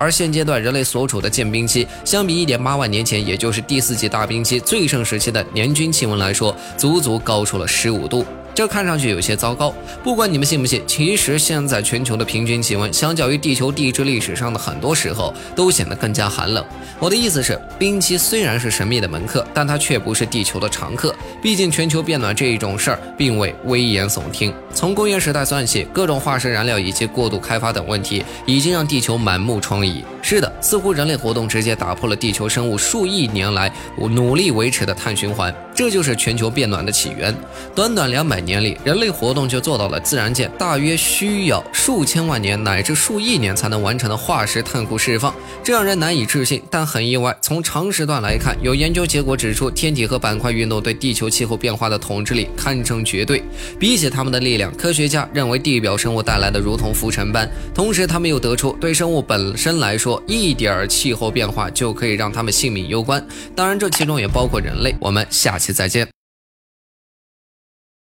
而现阶段人类所处的间冰期，相比1.8万年前，也就是第四纪大冰期最盛时期的年均气温来说，足足高出了15度。这看上去有些糟糕。不管你们信不信，其实现在全球的平均气温，相较于地球地质历史上的很多时候，都显得更加寒冷。我的意思是，冰期虽然是神秘的门客，但它却不是地球的常客。毕竟全球变暖这一种事儿，并未危言耸听。从工业时代算起，各种化石燃料以及过度开发等问题，已经让地球满目疮痍。是的，似乎人类活动直接打破了地球生物数亿年来努力维持的碳循环。这就是全球变暖的起源。短短两百年里，人类活动就做到了自然界大约需要数千万年乃至数亿年才能完成的化石碳库释放，这让人难以置信。但很意外，从长时段来看，有研究结果指出，天体和板块运动对地球气候变化的统治力堪称绝对。比起他们的力量，科学家认为地表生物带来的如同浮尘般。同时，他们又得出，对生物本身来说，一点气候变化就可以让他们性命攸关。当然，这其中也包括人类。我们下期。再见。